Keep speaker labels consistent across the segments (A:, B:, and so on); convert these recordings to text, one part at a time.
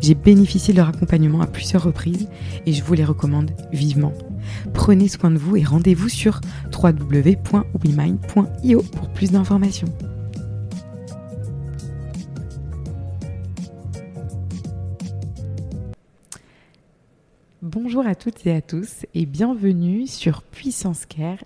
A: J'ai bénéficié de leur accompagnement à plusieurs reprises et je vous les recommande vivement. Prenez soin de vous et rendez-vous sur www.wemind.io pour plus d'informations. Bonjour à toutes et à tous et bienvenue sur Puissance Care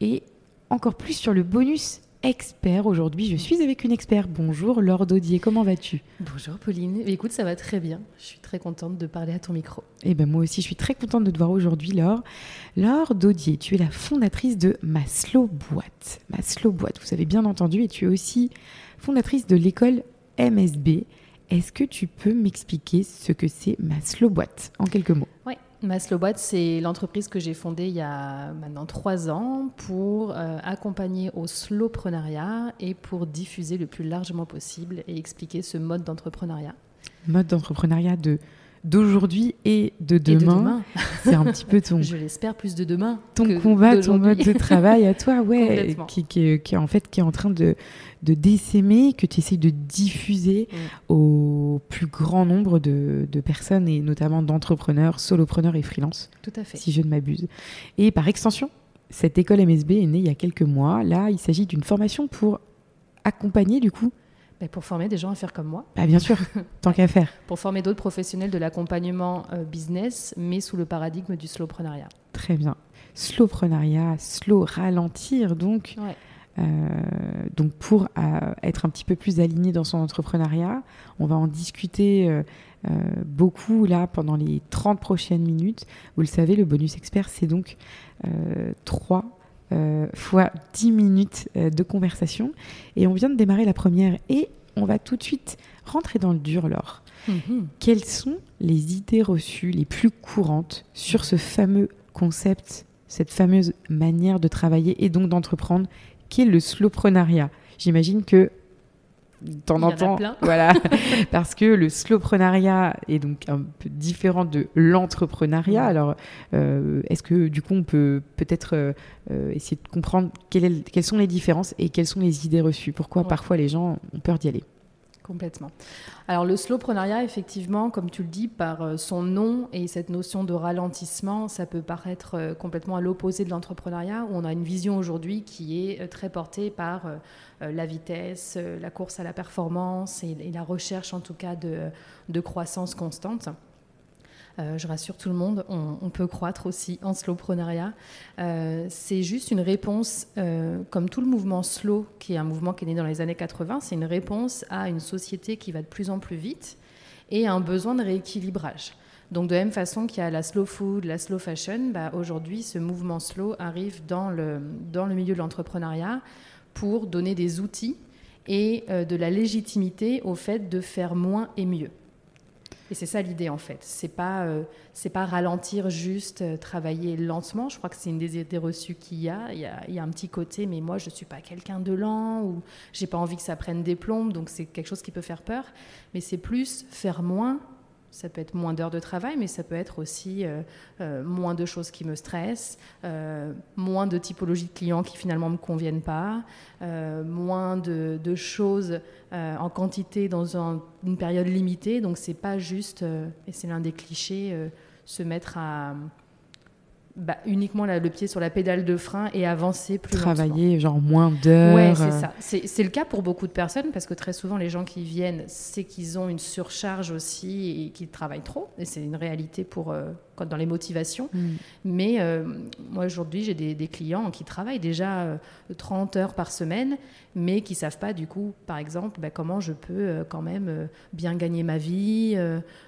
A: et encore plus sur le bonus expert. Aujourd'hui, je suis avec une experte. Bonjour Laure Daudier, comment vas-tu?
B: Bonjour Pauline. Écoute, ça va très bien. Je suis très contente de parler à ton micro.
A: Eh ben moi aussi, je suis très contente de te voir aujourd'hui, Laure. Laure Daudier, tu es la fondatrice de Maslow Boîte. Maslow Boîte, vous avez bien entendu, et tu es aussi fondatrice de l'école MSB. Est-ce que tu peux m'expliquer ce que c'est Maslow Boîte en quelques mots?
B: Oui, Maslowbot, c'est l'entreprise que j'ai fondée il y a maintenant trois ans pour euh, accompagner au slowpreneuriat et pour diffuser le plus largement possible et expliquer ce mode d'entrepreneuriat.
A: Mode d'entrepreneuriat de d'aujourd'hui et de demain. C'est un petit peu ton.
B: Je l'espère plus de demain.
A: Ton combat, ton mode de travail à toi, ouais, qui, qui, est en fait qui est en train de, de décémer, que tu essayes de diffuser mm. au plus grand nombre de, de personnes et notamment d'entrepreneurs, solopreneurs et freelance.
B: Tout à fait.
A: Si je ne m'abuse. Et par extension, cette école MSB est née il y a quelques mois. Là, il s'agit d'une formation pour accompagner du coup
B: pour former des gens à faire comme moi.
A: Bah, bien sûr, tant qu'à faire.
B: Pour former d'autres professionnels de l'accompagnement euh, business, mais sous le paradigme du slowpreneuriat.
A: Très bien. Slowpreneuriat, slow, ralentir donc. Euh, donc pour euh, être un petit peu plus aligné dans son entrepreneuriat, on va en discuter beaucoup là pendant les 30 prochaines minutes. Vous le savez, le bonus expert, c'est donc 3 euh, fois 10 minutes euh, de conversation. Et on vient de démarrer la première et on va tout de suite rentrer dans le dur, Laure. Mhm. Quelles sont les idées reçues les plus courantes sur ce fameux concept, cette fameuse manière de travailler et donc d'entreprendre, qu'est le slowpreneuriat? J'imagine que t'en entends. Voilà. Parce que le slowpreneuriat est donc un peu différent de l'entrepreneuriat. Alors, euh, est-ce que du coup, on peut peut-être euh, euh, essayer de comprendre quelles sont les différences et quelles sont les idées reçues? Pourquoi parfois les gens ont peur d'y aller?
B: Complètement. Alors le slowpreneuriat, effectivement, comme tu le dis, par euh, son nom et cette notion de ralentissement, ça peut paraître euh, complètement à l'opposé de l'entrepreneuriat, où on a une vision aujourd'hui qui est euh, très portée par la vitesse, la course à la performance et, la recherche en tout cas de croissance constante. Euh, je rassure tout le monde, on, peut croître aussi en slowpreneuriat. Euh, c'est juste une réponse, euh, comme tout le mouvement slow, qui est un mouvement qui est né dans les années 80, c'est une réponse à une société qui va de plus en plus vite et un besoin de rééquilibrage. Donc de la même façon qu'il y a la slow food, la slow fashion, bah, aujourd'hui ce mouvement slow arrive dans le, dans le milieu de l'entrepreneuriat pour donner des outils et de la légitimité au fait de faire moins et mieux. Et c'est ça l'idée en fait. C'est pas euh, c'est pas ralentir juste euh, travailler lentement. Je crois que c'est une des idées reçues qu'il y a. Il y a, il y a un petit côté, mais moi je suis pas quelqu'un de lent ou j'ai pas envie que ça prenne des plombes, donc c'est quelque chose qui peut faire peur. Mais c'est plus faire moins ça peut être moins d'heures de travail, mais ça peut être aussi euh, euh, moins de choses qui me stressent, euh, moins de typologies de clients qui finalement ne me conviennent pas, moins de, choses en quantité dans une période limitée. Donc c'est pas juste, et c'est l'un des clichés, se mettre à bah, uniquement le pied sur la pédale de frein et avancer plus
A: Travailler genre moins d'heures.
B: Ouais, c'est ça. C'est le cas pour beaucoup de personnes parce que très souvent les gens qui viennent, c'est qu'ils ont une surcharge aussi et qu'ils travaillent trop. Et c'est une réalité pour euh, dans les motivations. Mm. Mais euh, moi aujourd'hui, j'ai des, clients qui travaillent déjà 30 heures par semaine, mais qui savent pas du coup, par exemple, bah, comment je peux quand même bien gagner ma vie,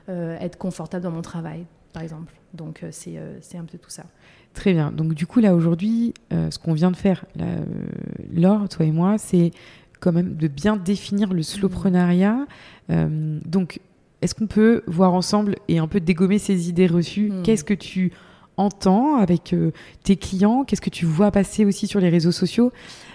B: être confortable dans mon travail par exemple. Donc euh, euh, c'est un peu tout ça.
A: Très bien. Donc du coup là aujourd'hui, euh, ce qu'on vient de faire, Laure, toi et moi, c'est quand même de bien définir le slowprenariat. donc est-ce qu'on peut voir ensemble et un peu dégommer ces idées reçues? Hmm. Qu'est-ce que tu entends avec tes clients? Qu'est-ce que tu vois passer aussi sur les réseaux sociaux?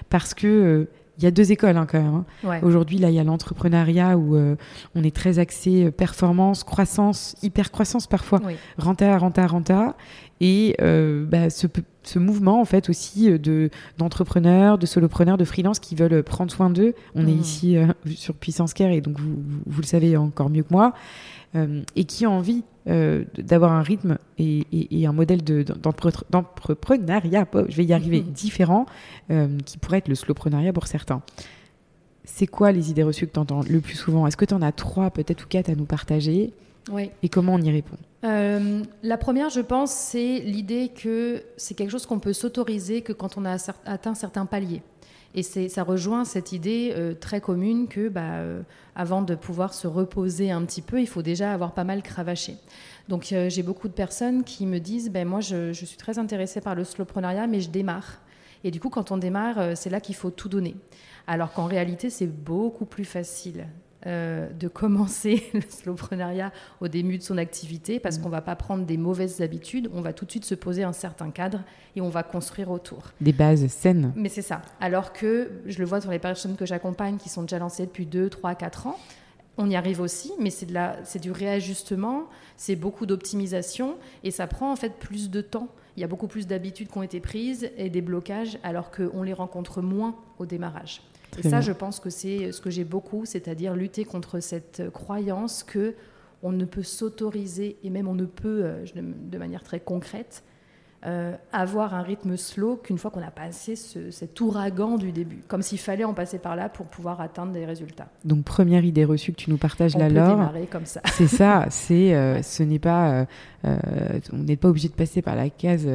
A: Parce que il y a deux écoles hein, quand même. Hein. Aujourd'hui, là, il y a l'entrepreneuriat où euh, on est très axé euh, performance, croissance, hyper croissance parfois, renta, renta, renta. Et euh, bah, ce, ce, mouvement, en fait, aussi de d'entrepreneurs, de solopreneurs, de freelance qui veulent prendre soin d'eux. On est hmm. ici sur Puissance Care et donc vous, vous, le savez encore mieux que moi. et qui ont envie euh, d'avoir un rythme et, un modèle d'entrepreneuriat, je vais y arriver, différent, euh, qui pourrait être le slowprenariat pour certains. C'est quoi les idées reçues que tu entends le plus souvent? Est-ce que tu en as trois, peut-être, ou quatre à nous partager?
B: Oui.
A: Et comment on y répond?
B: Euh, la première, je pense, c'est l'idée que c'est quelque chose qu'on peut s'autoriser que quand on a atteint certains paliers. Et ça rejoint cette idée euh, très commune que, bah, euh, avant de pouvoir se reposer un petit peu, il faut déjà avoir pas mal cravaché. Donc, euh, j'ai beaucoup de personnes qui me disent, ben moi, je, suis très intéressée par le slowprenariat, mais je démarre. Et du coup, quand on démarre, c'est là qu'il faut tout donner. Alors qu'en réalité, c'est beaucoup plus facile euh, de commencer le slowprenariat au début de son activité parce mm. qu'on ne va pas prendre des mauvaises habitudes, on va tout de suite se poser un certain cadre et on va construire autour.
A: Des bases saines.
B: Mais c'est ça. Alors que je le vois sur les personnes que j'accompagne qui sont déjà lancées depuis 2, 3, 4 ans, on y arrive aussi, mais c'est, de la, c'est du réajustement, c'est beaucoup d'optimisation et ça prend en fait plus de temps. Il y a beaucoup plus d'habitudes qui ont été prises et des blocages alors qu'on les rencontre moins au démarrage et ça, je pense que c'est ce que j'ai beaucoup, c'est-à-dire lutter contre cette croyance que on ne peut s'autoriser, et même on ne peut, euh, de manière très concrète, euh, avoir un rythme slow qu'une fois qu'on a passé cet ouragan du début, comme s'il fallait en passer par là pour pouvoir atteindre des résultats.
A: Donc première idée reçue que tu nous partages là,
B: Laure. comme ça.
A: C'est ça. C'est, euh, ce n'est pas, on n'est pas obligé de passer par la case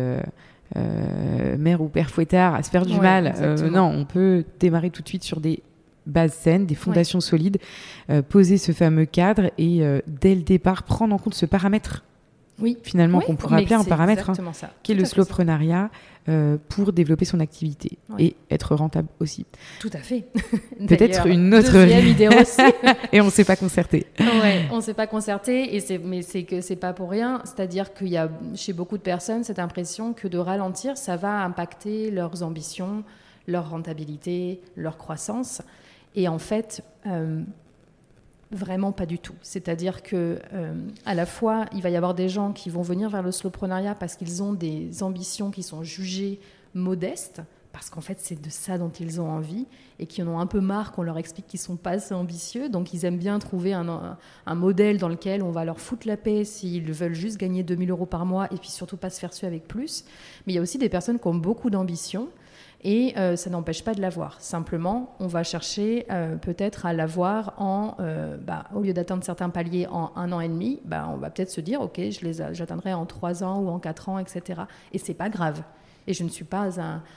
A: mère ou père fouettard à se faire du mal. Euh, non, on peut démarrer tout de suite sur des bases saines, des fondations solides, euh, poser ce fameux cadre et dès le départ prendre en compte ce paramètre
B: oui.
A: finalement, qu'on pourrait appeler un paramètre, hein, qui est le slowprenariat euh, pour développer son activité et être rentable aussi.
B: Tout à fait.
A: Peut-être une autre
B: idée aussi.
A: et on ne s'est pas concerté.
B: Ouais, on ne s'est pas concerté, et mais c'est que c'est pas pour rien. C'est-à-dire qu'il y a chez beaucoup de personnes cette impression que de ralentir, ça va impacter leurs ambitions, leur rentabilité, leur croissance. Et en fait, euh, Vraiment pas du tout. C'est-à-dire que euh, à la fois, il va y avoir des gens qui vont venir vers le slowprenariat parce qu'ils ont des ambitions qui sont jugées modestes, parce qu'en fait c'est de ça dont ils ont envie, et qui en ont un peu marre qu'on leur explique qu'ils sont pas assez ambitieux. Donc ils aiment bien trouver un, un, modèle dans lequel on va leur foutre la paix s'ils veulent juste gagner 2000 euros par mois, et puis surtout pas se faire suer avec plus. Mais il y a aussi des personnes qui ont beaucoup d'ambition et euh, ça n'empêche pas de l'avoir. Simplement, on va chercher euh, peut-être à l'avoir en, euh, bah, au lieu d'atteindre certains paliers en un an et demi, bah, on va peut-être se dire, ok, je les j'atteindrai en trois ans ou en quatre ans, etc. Et c'est pas grave. Et je ne suis pas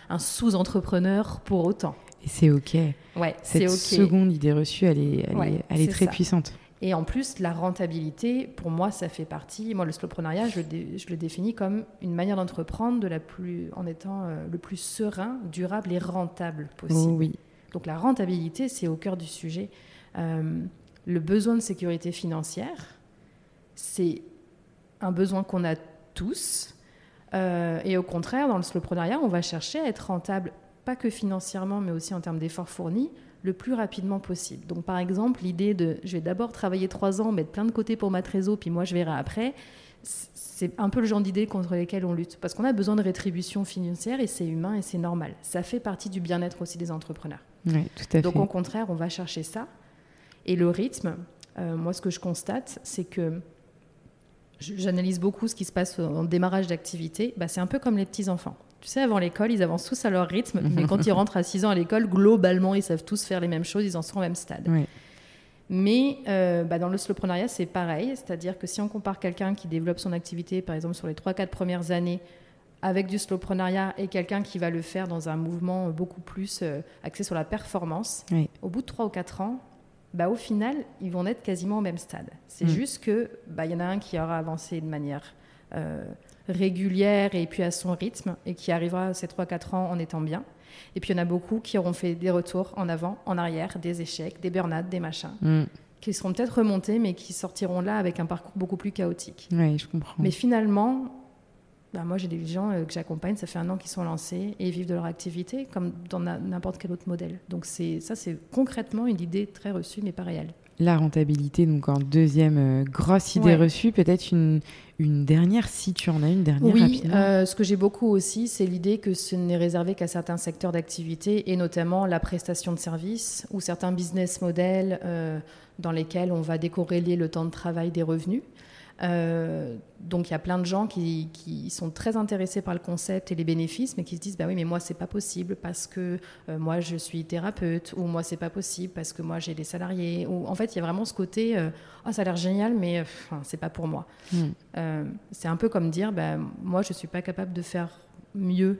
B: un, sous-entrepreneur pour autant.
A: Et c'est ok.
B: Ouais,
A: Cette seconde idée reçue, elle est, elle est, très puissante.
B: Et en plus, la rentabilité, pour moi, ça fait partie. Moi, le slowprenariat, je, je le définis comme une manière d'entreprendre de la plus, en étant euh, le plus serein, durable et rentable possible.
A: Oui.
B: Donc la rentabilité, c'est au cœur du sujet. Euh, le besoin de sécurité financière, c'est un besoin qu'on a tous. Euh, et au contraire, dans le slowprenariat, on va chercher à être rentable, pas que financièrement, mais aussi en termes d'efforts fournis, le plus rapidement possible. Donc par exemple, l'idée de je vais d'abord travailler trois ans, mettre plein de côté pour ma trésor, puis moi je verrai après, c'est un peu le genre d'idée contre lesquelles on lutte. Parce qu'on a besoin de rétribution financière et c'est humain et c'est normal. Ça fait partie du bien-être aussi des entrepreneurs.
A: Oui, tout à
B: Donc au contraire, on va chercher ça. Et le rythme, euh, moi ce que je constate, c'est que j'analyse beaucoup ce qui se passe en démarrage d'activité, bah, c'est un peu comme les petits-enfants. Tu sais, avant l'école, ils avancent tous à leur rythme, mais quand ils rentrent à 6 ans à l'école, globalement, ils savent tous faire les mêmes choses, ils en sont au même stade. Mais euh, bah, dans le slowprenariat, c'est pareil, c'est-à-dire que si on compare quelqu'un qui développe son activité, par exemple, sur les 3-4 premières années, avec du slowprenariat et quelqu'un qui va le faire dans un mouvement beaucoup plus euh, axé sur la performance, au bout de 3 ou 4 ans, bah, au final, ils vont être quasiment au même stade. C'est mm. juste que bah, y en a un qui aura avancé de manière euh, régulière et puis à son rythme et qui arrivera à ces 3-4 ans en étant bien. Et puis il y en a beaucoup qui auront fait des retours en avant, en arrière, des échecs, des burn des machins. Mm. qui seront peut-être remontés, mais qui sortiront là avec un parcours beaucoup plus chaotique.
A: Oui, je comprends.
B: Mais finalement, bah, moi, j'ai des gens euh, que j'accompagne, ça fait un an qu'ils sont lancés et ils vivent de leur activité comme dans n'importe quel autre modèle. Donc ça, c'est concrètement une idée très reçue, mais pas réelle.
A: La rentabilité, donc en deuxième euh, grosse idée reçue, peut-être une, une dernière, si tu en as une dernière
B: Oui, euh, ce que j'ai beaucoup aussi, c'est l'idée que ce n'est réservé qu'à certains secteurs d'activité, et notamment la prestation de services ou certains business models dans lesquels on va décorréler le temps de travail des revenus. Euh, donc il y a plein de gens qui, sont très intéressés par le concept et les bénéfices, mais qui se disent bah oui mais moi c'est pas possible parce que euh, moi je suis thérapeute ou moi c'est pas possible parce que moi j'ai des salariés ou en fait il y a vraiment ce côté euh, oh, ça a l'air génial mais c'est pas pour moi. Hmm. c'est un peu comme dire bah, moi je suis pas capable de faire mieux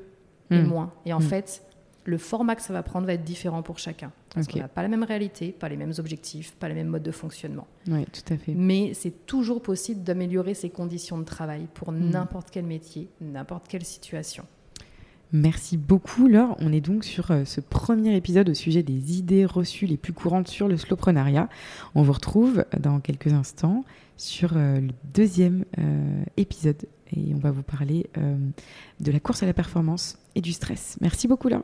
B: et hmm. moins et en hmm. fait le format que ça va prendre va être différent pour chacun. Parce qu'on n'a pas la même réalité, pas les mêmes objectifs, pas les mêmes modes de fonctionnement.
A: Oui, tout à fait.
B: Mais c'est toujours possible d'améliorer ses conditions de travail pour hmm. n'importe quel métier, n'importe quelle situation.
A: Merci beaucoup Laure. On est donc sur euh, ce premier épisode au sujet des idées reçues les plus courantes sur le slowprenariat. On vous retrouve dans quelques instants sur euh, le deuxième euh, épisode et on va vous parler de la course à la performance et du stress. Merci beaucoup Laure.